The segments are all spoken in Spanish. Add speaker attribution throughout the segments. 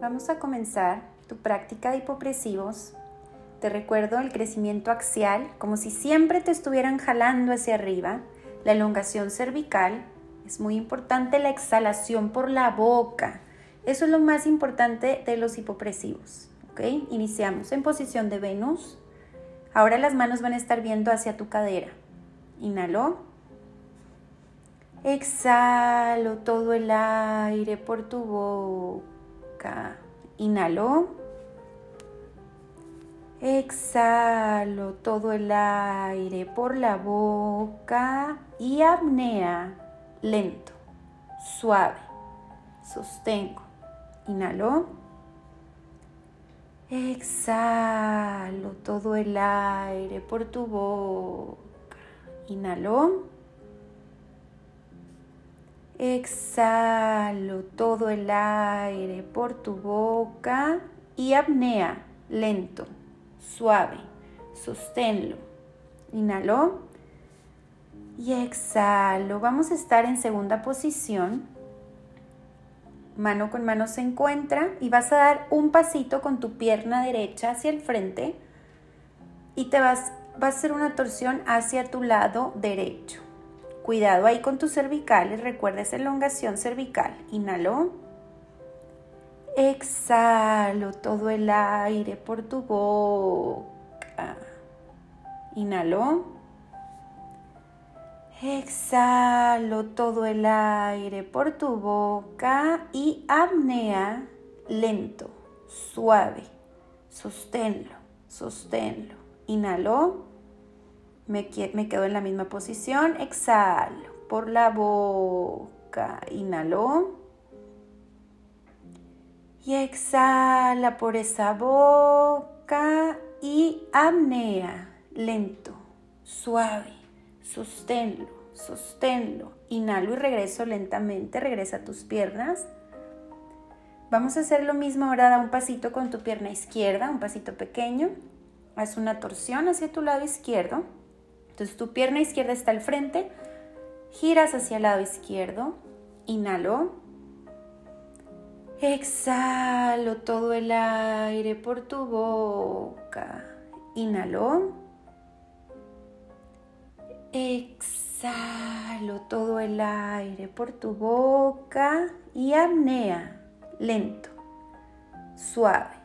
Speaker 1: Vamos a comenzar tu práctica de hipopresivos. Te recuerdo el crecimiento axial, como si siempre te estuvieran jalando hacia arriba. La elongación cervical. Es muy importante la exhalación por la boca. Eso es lo más importante de los hipopresivos. ¿ok? Iniciamos en posición de Venus. Ahora las manos van a estar viendo hacia tu cadera. Inhalo. Exhalo todo el aire por tu boca. Inhalo. Exhalo todo el aire por la boca y apnea lento, suave. Sostengo. Inhalo. Exhalo todo el aire por tu boca. Inhalo. Exhalo todo el aire por tu boca y apnea lento, suave. Sosténlo. Inhalo y exhalo. Vamos a estar en segunda posición. Mano con mano se encuentra y vas a dar un pasito con tu pierna derecha hacia el frente y te vas, vas a hacer una torsión hacia tu lado derecho. Cuidado ahí con tus cervicales, recuerda esa elongación cervical. Inhalo. Exhalo todo el aire por tu boca. Inhalo. Exhalo todo el aire por tu boca y apnea lento, suave. Sosténlo, sosténlo. Inhalo. Me, quedo en la misma posición. Exhalo por la boca. Inhalo. Y exhala por esa boca y apnea. Lento, suave. Sosténlo, sosténlo. Inhalo y regreso lentamente. Regresa a tus piernas. Vamos a hacer lo mismo ahora. Da un pasito con tu pierna izquierda, un pasito pequeño. Haz una torsión hacia tu lado izquierdo. Entonces tu pierna izquierda está al frente, giras hacia el lado izquierdo, inhalo, exhalo todo el aire por tu boca, inhalo, exhalo todo el aire por tu boca y apnea, lento, suave,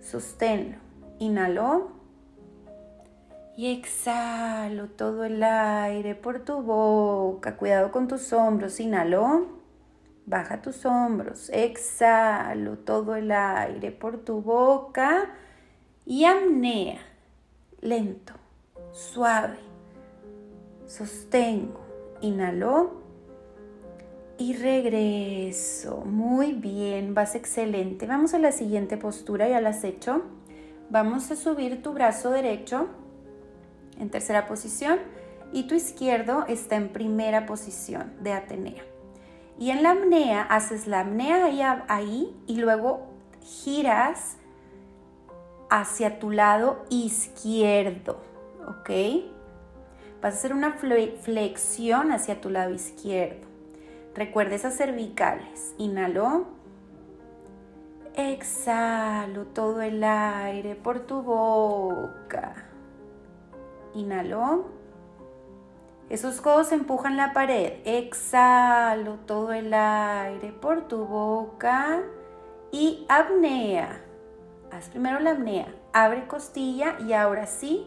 Speaker 1: sosténlo, inhalo, y exhalo todo el aire por tu boca. Cuidado con tus hombros. Inhalo. Baja tus hombros. Exhalo todo el aire por tu boca. Y apnea. Lento. Suave. Sostengo. Inhalo. Y regreso. Muy bien. Vas excelente. Vamos a la siguiente postura. Ya la has hecho. Vamos a subir tu brazo derecho en tercera posición y tu izquierdo está en primera posición de Atenea. Y en la apnea haces la apnea ahí, ahí y luego giras hacia tu lado izquierdo, ¿ok? Vas a hacer una flexión hacia tu lado izquierdo. Recuerda esas cervicales. Inhalo. Exhalo todo el aire por tu boca. Inhalo. Esos codos empujan la pared. Exhalo todo el aire por tu boca. Y apnea. Haz primero la apnea. Abre costilla y ahora sí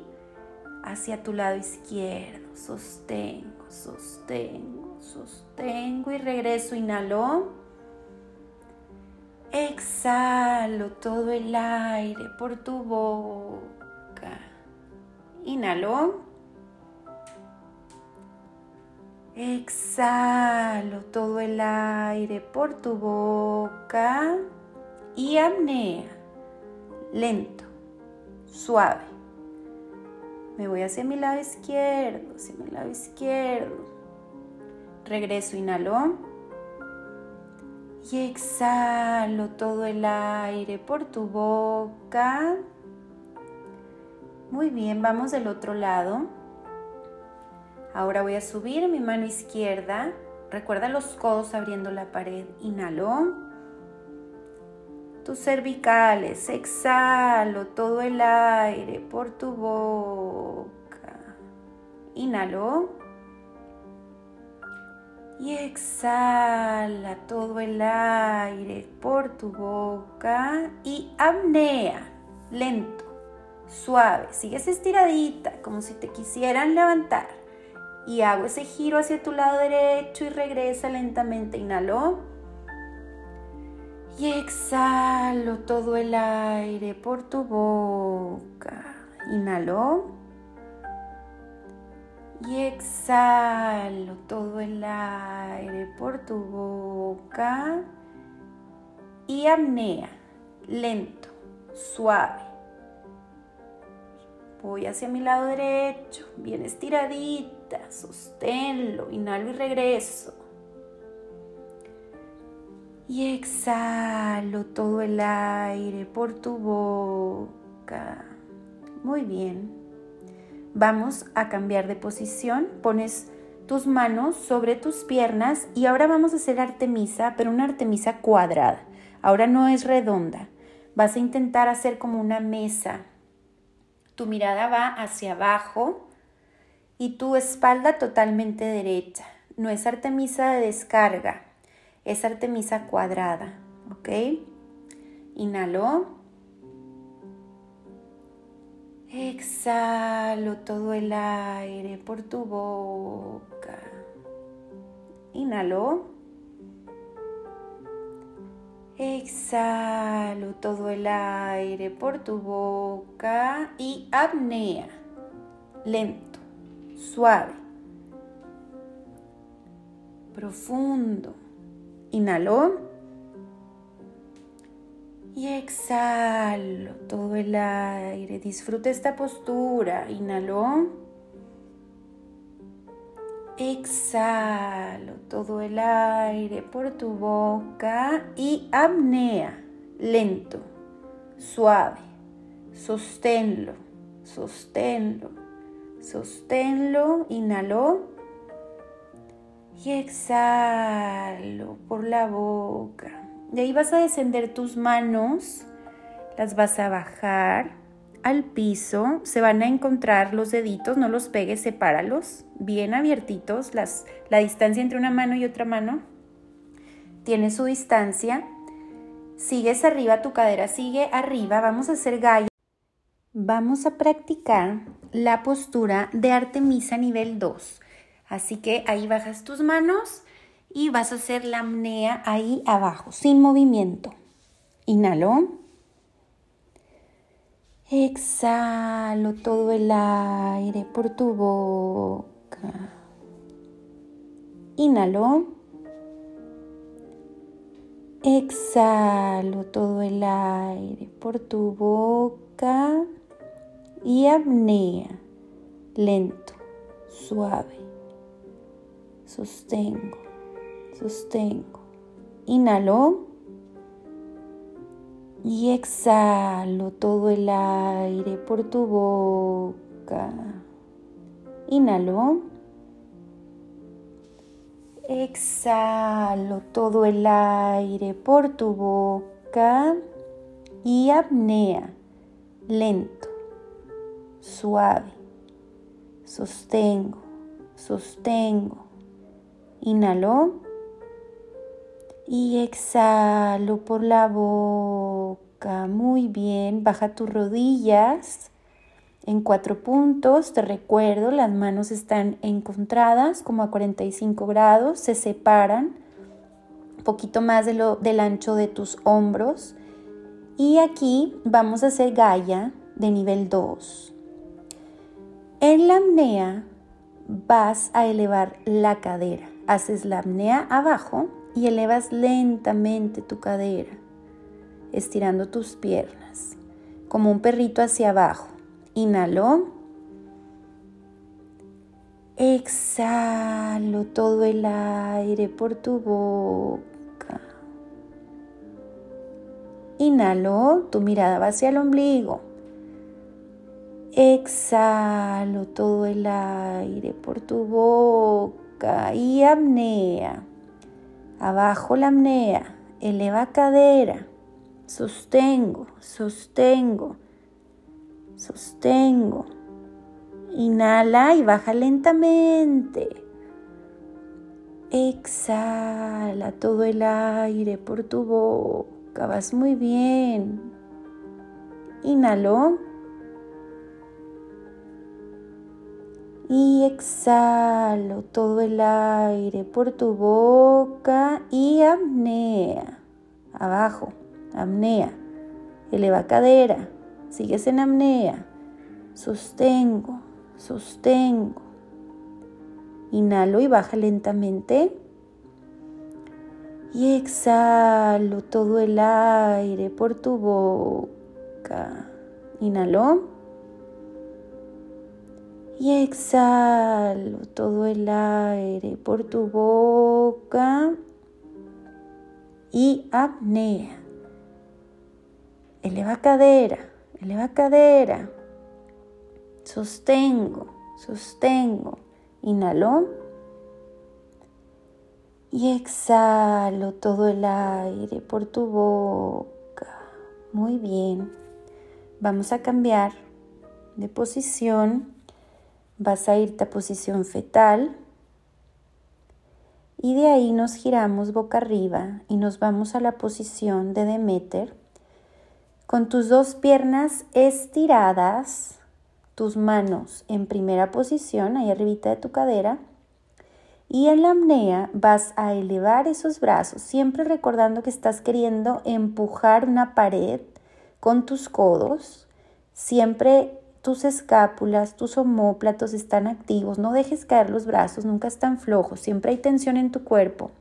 Speaker 1: hacia tu lado izquierdo. Sostengo, sostengo, sostengo y regreso. Inhalo. Exhalo todo el aire por tu boca. Inhalo. Exhalo todo el aire por tu boca y apnea. Lento, suave. Me voy hacia mi lado izquierdo, hacia mi lado izquierdo. Regreso, inhalo. Y exhalo todo el aire por tu boca muy bien, vamos del otro lado. Ahora voy a subir mi mano izquierda. Recuerda los codos abriendo la pared. Inhalo. tus cervicales. Exhalo todo el aire por tu boca. Inhalo. Y exhala todo el aire por tu boca y apnea, lento, suave. Sigues estiradita, como si te quisieran levantar. Y hago ese giro hacia tu lado derecho y regresa lentamente. Inhalo. Y exhalo todo el aire por tu boca. Inhalo. Y exhalo todo el aire por tu boca. Y apnea, lento, suave. Voy hacia mi lado derecho, bien estiradita, sosténlo, inhalo y regreso y exhalo todo el aire por tu boca. Muy bien. Vamos a cambiar de posición. Pones tus manos sobre tus piernas y ahora vamos a hacer artemisa, pero una artemisa cuadrada. Ahora no es redonda. Vas a intentar hacer como una mesa. Tu mirada va hacia abajo y tu espalda totalmente derecha. No es artemisa de descarga es Artemisa cuadrada, ¿ok? Inhalo. Exhalo todo el aire por tu boca. Inhalo. Exhalo todo el aire por tu boca y apnea. Lento, suave, profundo. Inhalo. Y exhalo todo el aire. Disfruta esta postura. Inhalo. Exhalo todo el aire por tu boca y apnea. Lento, suave. Sosténlo, sosténlo, sosténlo. Inhalo y exhalo por la boca. De ahí vas a descender tus manos, las vas a bajar al piso, se van a encontrar los deditos, no los pegues, sepáralos, bien abiertitos, las, la distancia entre una mano y otra mano tiene su distancia. Sigues arriba, tu cadera sigue arriba, vamos a hacer gallo. Vamos a practicar la postura de Artemisa nivel 2. Así que ahí bajas tus manos y vas a hacer la apnea ahí abajo, sin movimiento. Inhalo. Exhalo todo el aire por tu boca. Inhalo. Exhalo todo el aire por tu boca y apnea, lento, suave sostengo, sostengo. Inhalo y exhalo todo el aire por tu boca. Inhalo. Exhalo todo el aire por tu boca y apnea, lento, suave. Sostengo, sostengo. Inhalo y exhalo por la boca. Muy bien, baja tus rodillas en cuatro puntos. Te recuerdo, las manos están encontradas como a 45 grados, se separan un poquito más de lo, del ancho de tus hombros. Y aquí vamos a hacer Gaia de nivel 2. En la apnea vas a elevar la cadera haces la apnea abajo y elevas lentamente tu cadera, estirando tus piernas, como un perrito hacia abajo. Inhalo. Exhalo todo el aire por tu boca. Inhalo, tu mirada va hacia el ombligo. Exhalo todo el aire por tu boca y apnea. Abajo la apnea, eleva cadera, sostengo, sostengo, sostengo. Inhala y baja lentamente. Exhala todo el aire por tu boca. Vas muy bien. Inhalo. Y exhalo todo el aire por tu boca y apnea. Abajo, apnea. Eleva cadera. Sigues en apnea. Sostengo, sostengo. Inhalo y baja lentamente. Y exhalo todo el aire por tu boca. Inhalo. Y exhalo todo el aire por tu boca. Y apnea. Eleva cadera, eleva cadera. Sostengo, sostengo. Inhalo. Y exhalo todo el aire por tu boca. Muy bien. Vamos a cambiar de posición. Vas a irte a posición fetal. Y de ahí nos giramos boca arriba y nos vamos a la posición de Demeter. Con tus dos piernas estiradas tus manos en primera posición, ahí arribita de tu cadera. Y en la apnea vas a elevar esos brazos, siempre recordando que estás queriendo empujar una pared con tus codos. Siempre tus escápulas, tus omóplatos están activos. No dejes caer los brazos, nunca están flojos. Siempre hay tensión en tu cuerpo.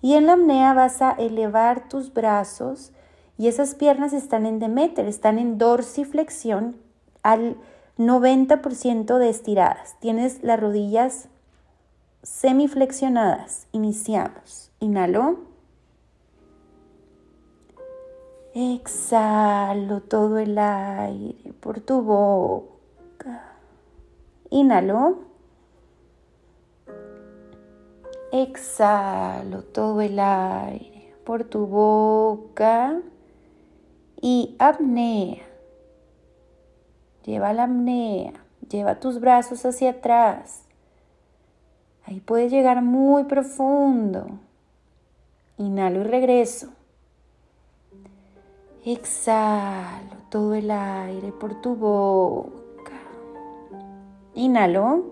Speaker 1: Y en la apnea vas a elevar tus brazos y esas piernas están en Demeter, están en dorsiflexión al 90% de estiradas. Tienes las rodillas semiflexionadas. Iniciamos. Inhalo. Exhalo todo el aire por tu boca. Inhalo. Exhalo todo el aire por tu boca y apnea. Lleva la apnea, lleva tus brazos hacia atrás. Ahí puedes llegar muy profundo. Inhalo y regreso. Exhalo todo el aire por tu boca. Inhalo.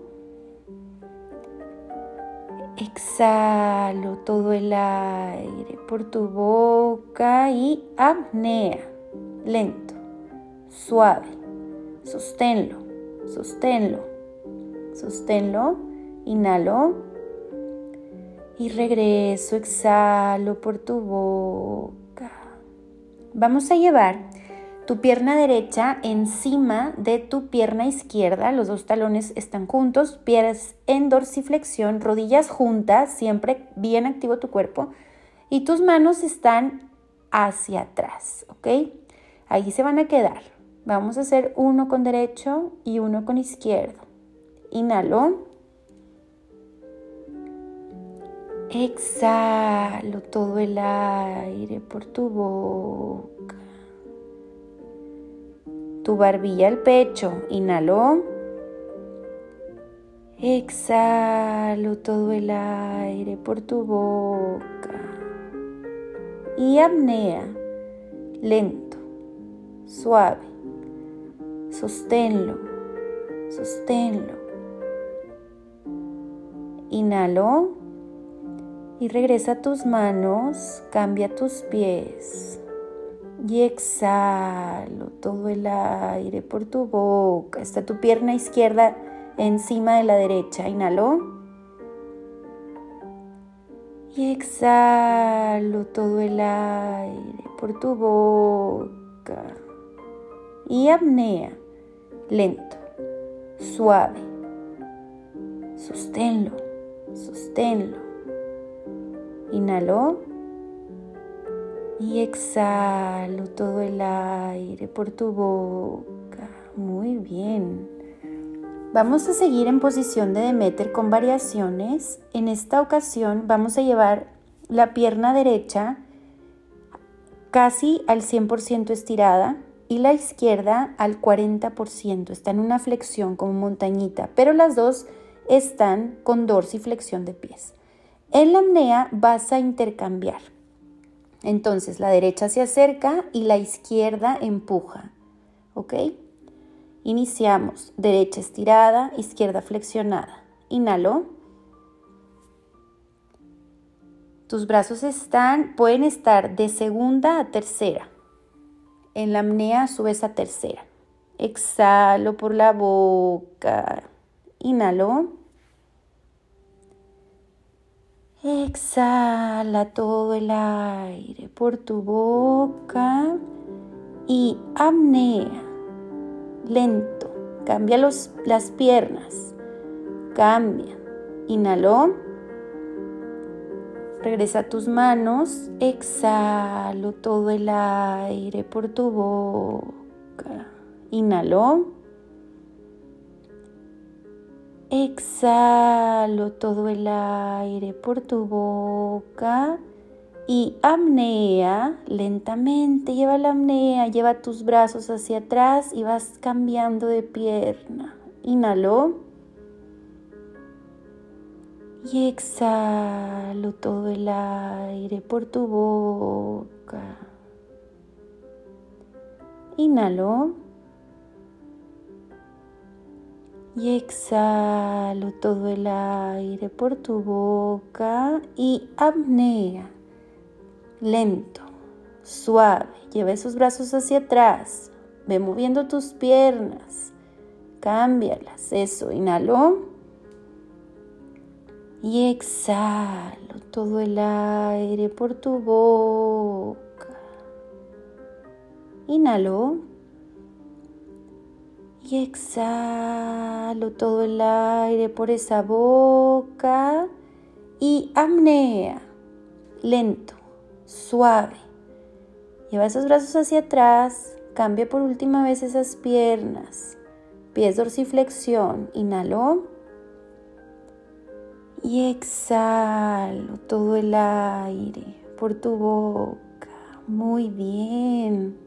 Speaker 1: Exhalo todo el aire por tu boca y apnea. Lento, suave. Sosténlo, sosténlo, sosténlo. Inhalo. Y regreso, exhalo por tu boca. Vamos a llevar tu pierna derecha encima de tu pierna izquierda. Los dos talones están juntos, pies en dorsiflexión, rodillas juntas, siempre bien activo tu cuerpo. Y tus manos están hacia atrás, ¿ok? Ahí se van a quedar. Vamos a hacer uno con derecho y uno con izquierdo. Inhalo. Exhalo todo el aire por tu boca. Tu barbilla al pecho. Inhalo. Exhalo todo el aire por tu boca. Y apnea. Lento. Suave. Sosténlo, sosténlo. Inhalo y regresa tus manos, cambia tus pies. Y exhalo todo el aire por tu boca. Está tu pierna izquierda encima de la derecha. Inhalo. Y exhalo todo el aire por tu boca. Y apnea lento, suave. Sosténlo, sosténlo. Inhalo y exhalo todo el aire por tu boca. Muy bien. Vamos a seguir en posición de Demeter con variaciones. En esta ocasión vamos a llevar la pierna derecha casi al 100% estirada y la izquierda al 40%. Está en una flexión como montañita, pero las dos están con dorsiflexión de pies. En la apnea vas a intercambiar. Entonces la derecha se acerca y la izquierda empuja. ¿Ok? Iniciamos. Derecha estirada, izquierda flexionada. Inhalo. Tus brazos están, pueden estar de segunda a tercera. En la apnea subes a tercera. Exhalo por la boca. Inhalo. Exhala todo el aire por tu boca y apnea. Lento. Cambia los, las piernas. Cambia. Inhalo. Regresa tus manos. Exhalo todo el aire por tu boca. Inhalo. Exhalo todo el aire por tu boca y apnea lentamente. Lleva la apnea, lleva tus brazos hacia atrás y vas cambiando de pierna. Inhalo. Y exhalo todo el aire por tu boca. Inhalo. Y exhalo todo el aire por tu boca y apnea. Lento, suave. Lleva esos brazos hacia atrás. Ve moviendo tus piernas. Cámbialas. Eso, inhalo y exhalo todo el aire por tu boca. Inhalo y exhalo todo el aire por esa boca y apnea, lento, suave. Lleva esos brazos hacia atrás, cambia por última vez esas piernas, pies dorsiflexión, inhalo y exhalo todo el aire por tu boca. Muy bien.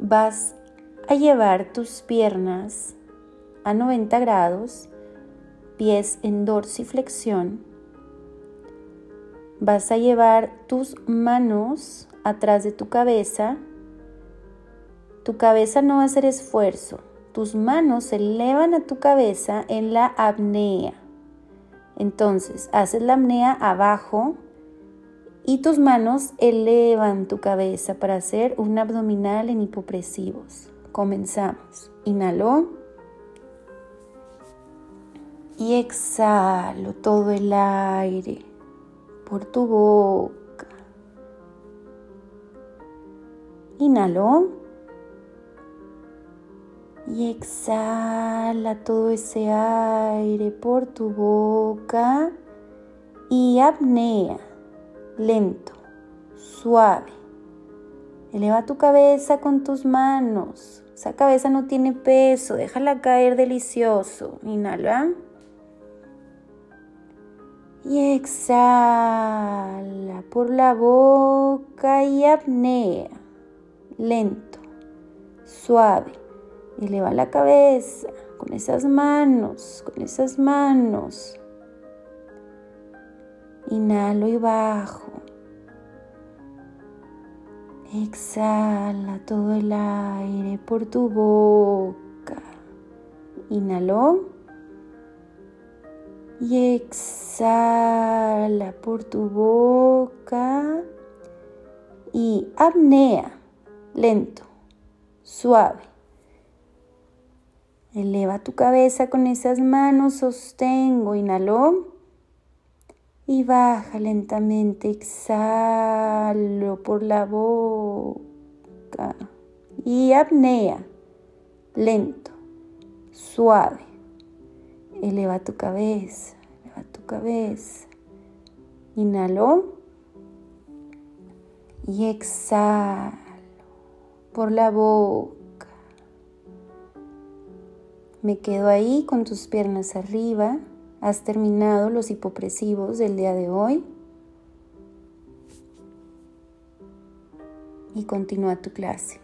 Speaker 1: Vas a llevar tus piernas a 90 grados, pies en dorsiflexión. Vas a llevar tus manos atrás de tu cabeza. Tu cabeza no va a hacer esfuerzo tus manos se elevan a tu cabeza en la apnea. Entonces, haces la apnea abajo y tus manos elevan tu cabeza para hacer un abdominal en hipopresivos. Comenzamos. Inhalo. Y exhalo todo el aire por tu boca. Inhalo y exhala todo ese aire por tu boca y apnea, lento, suave. Eleva tu cabeza con tus manos. Esa cabeza no tiene peso, déjala caer delicioso. Inhala. Y exhala por la boca y apnea, lento, suave. Eleva la cabeza con esas manos, con esas manos. Inhalo y bajo. Exhala todo el aire por tu boca. Inhalo. Y exhala por tu boca. Y apnea. Lento. Suave. Eleva tu cabeza con esas manos, sostengo, inhalo y baja lentamente, exhalo por la boca y apnea, lento, suave. Eleva tu cabeza, eleva tu cabeza. Inhalo y exhalo por la boca. Me quedo ahí con tus piernas arriba. ¿Has terminado los hipopresivos del día de hoy? Y continúa tu clase.